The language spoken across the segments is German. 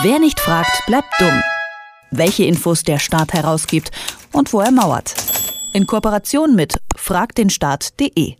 Wer nicht fragt, bleibt dumm. Welche Infos der Staat herausgibt und wo er mauert. In Kooperation mit fragdenstaat.de.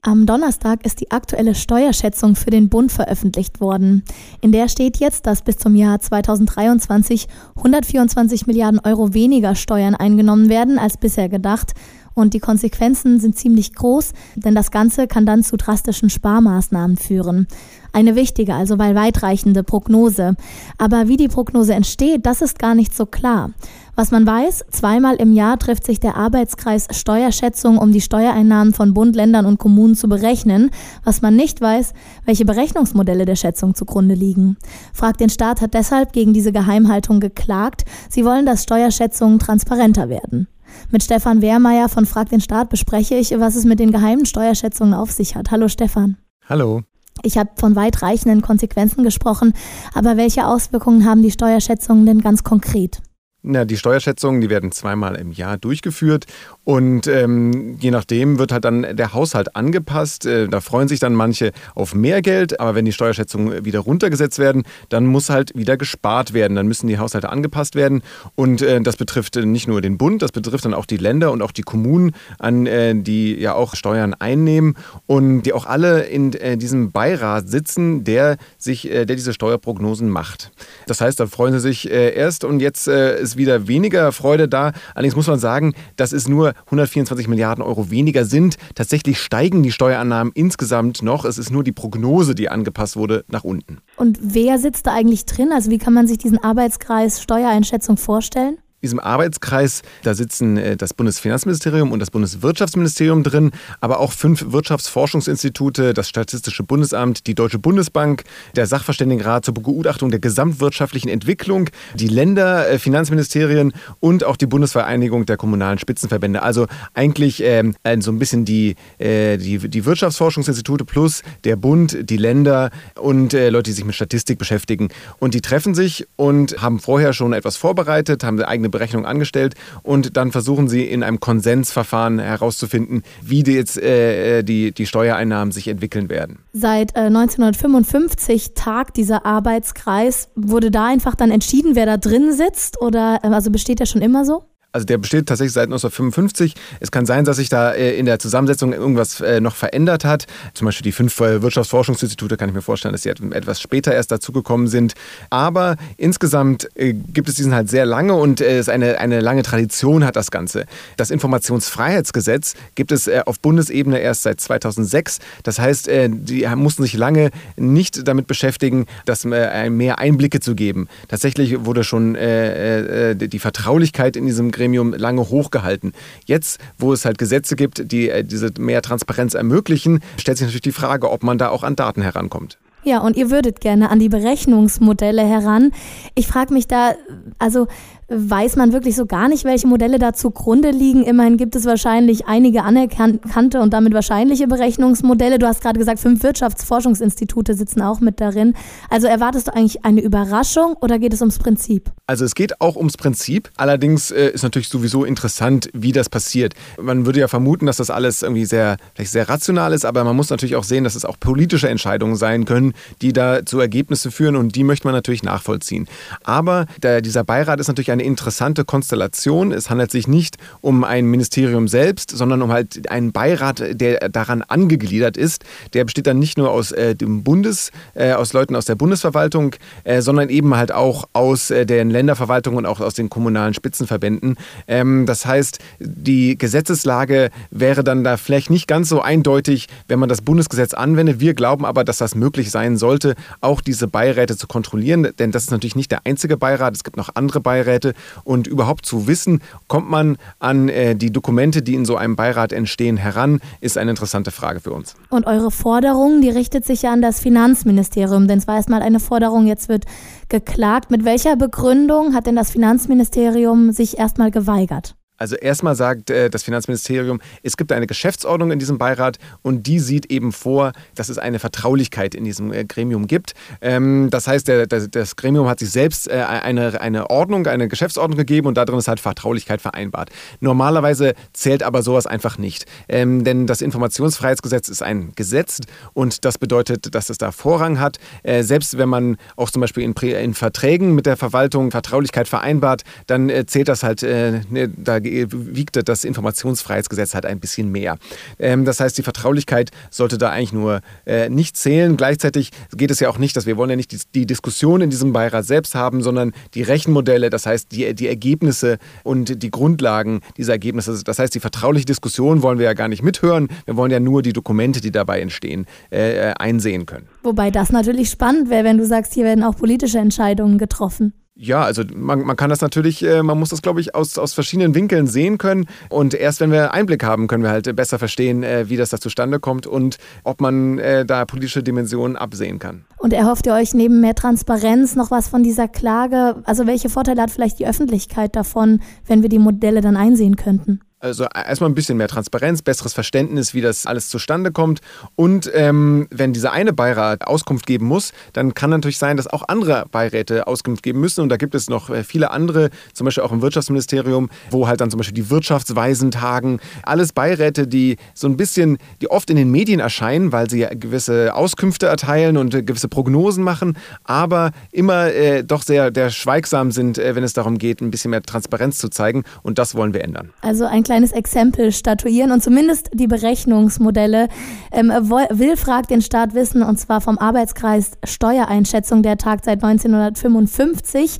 Am Donnerstag ist die aktuelle Steuerschätzung für den Bund veröffentlicht worden. In der steht jetzt, dass bis zum Jahr 2023 124 Milliarden Euro weniger Steuern eingenommen werden als bisher gedacht. Und die Konsequenzen sind ziemlich groß, denn das Ganze kann dann zu drastischen Sparmaßnahmen führen. Eine wichtige, also weil weitreichende Prognose. Aber wie die Prognose entsteht, das ist gar nicht so klar. Was man weiß, zweimal im Jahr trifft sich der Arbeitskreis Steuerschätzung, um die Steuereinnahmen von Bund, Ländern und Kommunen zu berechnen. Was man nicht weiß, welche Berechnungsmodelle der Schätzung zugrunde liegen. Fragt den Staat hat deshalb gegen diese Geheimhaltung geklagt. Sie wollen, dass Steuerschätzungen transparenter werden. Mit Stefan Wehrmeier von Frag den Staat bespreche ich, was es mit den geheimen Steuerschätzungen auf sich hat. Hallo Stefan. Hallo. Ich habe von weitreichenden Konsequenzen gesprochen, aber welche Auswirkungen haben die Steuerschätzungen denn ganz konkret? Na, die Steuerschätzungen, die werden zweimal im Jahr durchgeführt und ähm, je nachdem wird halt dann der Haushalt angepasst. Äh, da freuen sich dann manche auf mehr Geld, aber wenn die Steuerschätzungen wieder runtergesetzt werden, dann muss halt wieder gespart werden. Dann müssen die Haushalte angepasst werden und äh, das betrifft nicht nur den Bund, das betrifft dann auch die Länder und auch die Kommunen, an äh, die ja auch Steuern einnehmen und die auch alle in äh, diesem Beirat sitzen, der sich, äh, der diese Steuerprognosen macht. Das heißt, da freuen sie sich äh, erst und jetzt ist wieder weniger Freude da. Allerdings muss man sagen, dass es nur 124 Milliarden Euro weniger sind. Tatsächlich steigen die Steuerannahmen insgesamt noch. Es ist nur die Prognose, die angepasst wurde, nach unten. Und wer sitzt da eigentlich drin? Also wie kann man sich diesen Arbeitskreis Steuereinschätzung vorstellen? Diesem Arbeitskreis, da sitzen äh, das Bundesfinanzministerium und das Bundeswirtschaftsministerium drin, aber auch fünf Wirtschaftsforschungsinstitute, das Statistische Bundesamt, die Deutsche Bundesbank, der Sachverständigenrat zur Begutachtung der gesamtwirtschaftlichen Entwicklung, die Länderfinanzministerien und auch die Bundesvereinigung der kommunalen Spitzenverbände. Also eigentlich ähm, so ein bisschen die, äh, die, die Wirtschaftsforschungsinstitute plus der Bund, die Länder und äh, Leute, die sich mit Statistik beschäftigen. Und die treffen sich und haben vorher schon etwas vorbereitet, haben eigene Berechnung angestellt und dann versuchen sie in einem Konsensverfahren herauszufinden, wie die jetzt äh, die, die Steuereinnahmen sich entwickeln werden. Seit äh, 1955 tagt dieser Arbeitskreis. Wurde da einfach dann entschieden, wer da drin sitzt oder äh, also besteht der schon immer so? Also der besteht tatsächlich seit 1955. Es kann sein, dass sich da äh, in der Zusammensetzung irgendwas äh, noch verändert hat. Zum Beispiel die fünf äh, Wirtschaftsforschungsinstitute kann ich mir vorstellen, dass sie etwas später erst dazugekommen sind. Aber insgesamt gibt es diesen halt sehr lange und es eine, eine lange Tradition hat das Ganze. Das Informationsfreiheitsgesetz gibt es auf Bundesebene erst seit 2006. Das heißt, die mussten sich lange nicht damit beschäftigen, das mehr Einblicke zu geben. Tatsächlich wurde schon die Vertraulichkeit in diesem Gremium Gremium lange hochgehalten. Jetzt, wo es halt Gesetze gibt, die äh, diese mehr Transparenz ermöglichen, stellt sich natürlich die Frage, ob man da auch an Daten herankommt. Ja, und ihr würdet gerne an die Berechnungsmodelle heran. Ich frage mich da, also weiß man wirklich so gar nicht, welche Modelle da zugrunde liegen. Immerhin gibt es wahrscheinlich einige anerkannte und damit wahrscheinliche Berechnungsmodelle. Du hast gerade gesagt, fünf Wirtschaftsforschungsinstitute sitzen auch mit darin. Also erwartest du eigentlich eine Überraschung oder geht es ums Prinzip? Also es geht auch ums Prinzip. Allerdings äh, ist natürlich sowieso interessant, wie das passiert. Man würde ja vermuten, dass das alles irgendwie sehr, vielleicht sehr rational ist, aber man muss natürlich auch sehen, dass es auch politische Entscheidungen sein können, die da zu Ergebnissen führen und die möchte man natürlich nachvollziehen. Aber der, dieser Beirat ist natürlich ein eine interessante Konstellation. Es handelt sich nicht um ein Ministerium selbst, sondern um halt einen Beirat, der daran angegliedert ist. Der besteht dann nicht nur aus äh, dem Bundes, äh, aus Leuten aus der Bundesverwaltung, äh, sondern eben halt auch aus äh, den Länderverwaltungen und auch aus den kommunalen Spitzenverbänden. Ähm, das heißt, die Gesetzeslage wäre dann da vielleicht nicht ganz so eindeutig, wenn man das Bundesgesetz anwendet. Wir glauben aber, dass das möglich sein sollte, auch diese Beiräte zu kontrollieren, denn das ist natürlich nicht der einzige Beirat. Es gibt noch andere Beiräte. Seite und überhaupt zu wissen, kommt man an äh, die Dokumente, die in so einem Beirat entstehen, heran, ist eine interessante Frage für uns. Und eure Forderung, die richtet sich ja an das Finanzministerium, denn es war erstmal eine Forderung, jetzt wird geklagt. Mit welcher Begründung hat denn das Finanzministerium sich erstmal geweigert? Also erstmal sagt äh, das Finanzministerium, es gibt eine Geschäftsordnung in diesem Beirat und die sieht eben vor, dass es eine Vertraulichkeit in diesem äh, Gremium gibt. Ähm, das heißt, der, der, das Gremium hat sich selbst äh, eine, eine Ordnung, eine Geschäftsordnung gegeben und darin ist halt Vertraulichkeit vereinbart. Normalerweise zählt aber sowas einfach nicht. Ähm, denn das Informationsfreiheitsgesetz ist ein Gesetz und das bedeutet, dass es da Vorrang hat. Äh, selbst wenn man auch zum Beispiel in, in, Verträgen mit der Verwaltung Vertraulichkeit vereinbart, dann äh, zählt das halt, äh, ne, da wiegte das Informationsfreiheitsgesetz halt ein bisschen mehr. Ähm, das heißt, die Vertraulichkeit sollte da eigentlich nur äh, nicht zählen. Gleichzeitig geht es ja auch nicht, dass wir wollen ja nicht die, die Diskussion in diesem Beirat selbst haben, sondern die Rechenmodelle, das heißt die, die Ergebnisse und die Grundlagen dieser Ergebnisse. Das heißt, die vertrauliche Diskussion wollen wir ja gar nicht mithören. Wir wollen ja nur die Dokumente, die dabei entstehen, äh, äh einsehen können. Wobei das natürlich spannend wäre, wenn du sagst, hier werden auch politische Entscheidungen getroffen. Ja, also man, man kann das natürlich, äh, man muss das, glaube ich, aus, aus verschiedenen Winkeln sehen können. Und erst wenn wir Einblick haben, können wir halt besser verstehen, äh, wie das da zustande kommt und ob man äh, da politische Dimensionen absehen kann. Und erhofft ihr euch neben mehr Transparenz noch was von dieser Klage? Also welche Vorteile hat vielleicht die Öffentlichkeit davon, wenn wir die Modelle dann einsehen könnten? Also erstmal ein bisschen mehr Transparenz, besseres Verständnis, wie das alles zustande kommt. Und ähm, wenn dieser eine Beirat Auskunft geben muss, dann kann natürlich sein, dass auch andere Beiräte Auskunft geben müssen. Und da gibt es noch äh, viele andere, zum Beispiel auch im Wirtschaftsministerium, wo halt dann zum Beispiel die Wirtschaftsweisen tagen. Alles Beiräte, die so ein bisschen, die oft in den Medien erscheinen, weil sie gewisse Auskünfte erteilen und äh, gewisse Prognosen machen, aber immer äh, doch sehr, sehr schweigsam sind, äh, wenn es darum geht, ein bisschen mehr Transparenz zu zeigen. Und das wollen wir ändern. Also ein kleines Exempel statuieren und zumindest die Berechnungsmodelle. Ähm, Will fragt den Staat wissen, und zwar vom Arbeitskreis Steuereinschätzung, der tagt seit 1955.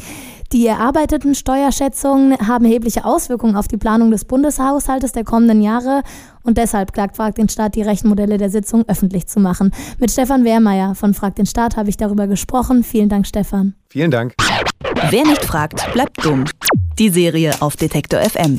Die erarbeiteten Steuerschätzungen haben erhebliche Auswirkungen auf die Planung des Bundeshaushaltes der kommenden Jahre und deshalb klagt Frag den Staat, die Rechenmodelle der Sitzung öffentlich zu machen. Mit Stefan Wehrmeier von Frag den Staat habe ich darüber gesprochen. Vielen Dank, Stefan. Vielen Dank. Wer nicht fragt, bleibt dumm. Die Serie auf Detektor FM.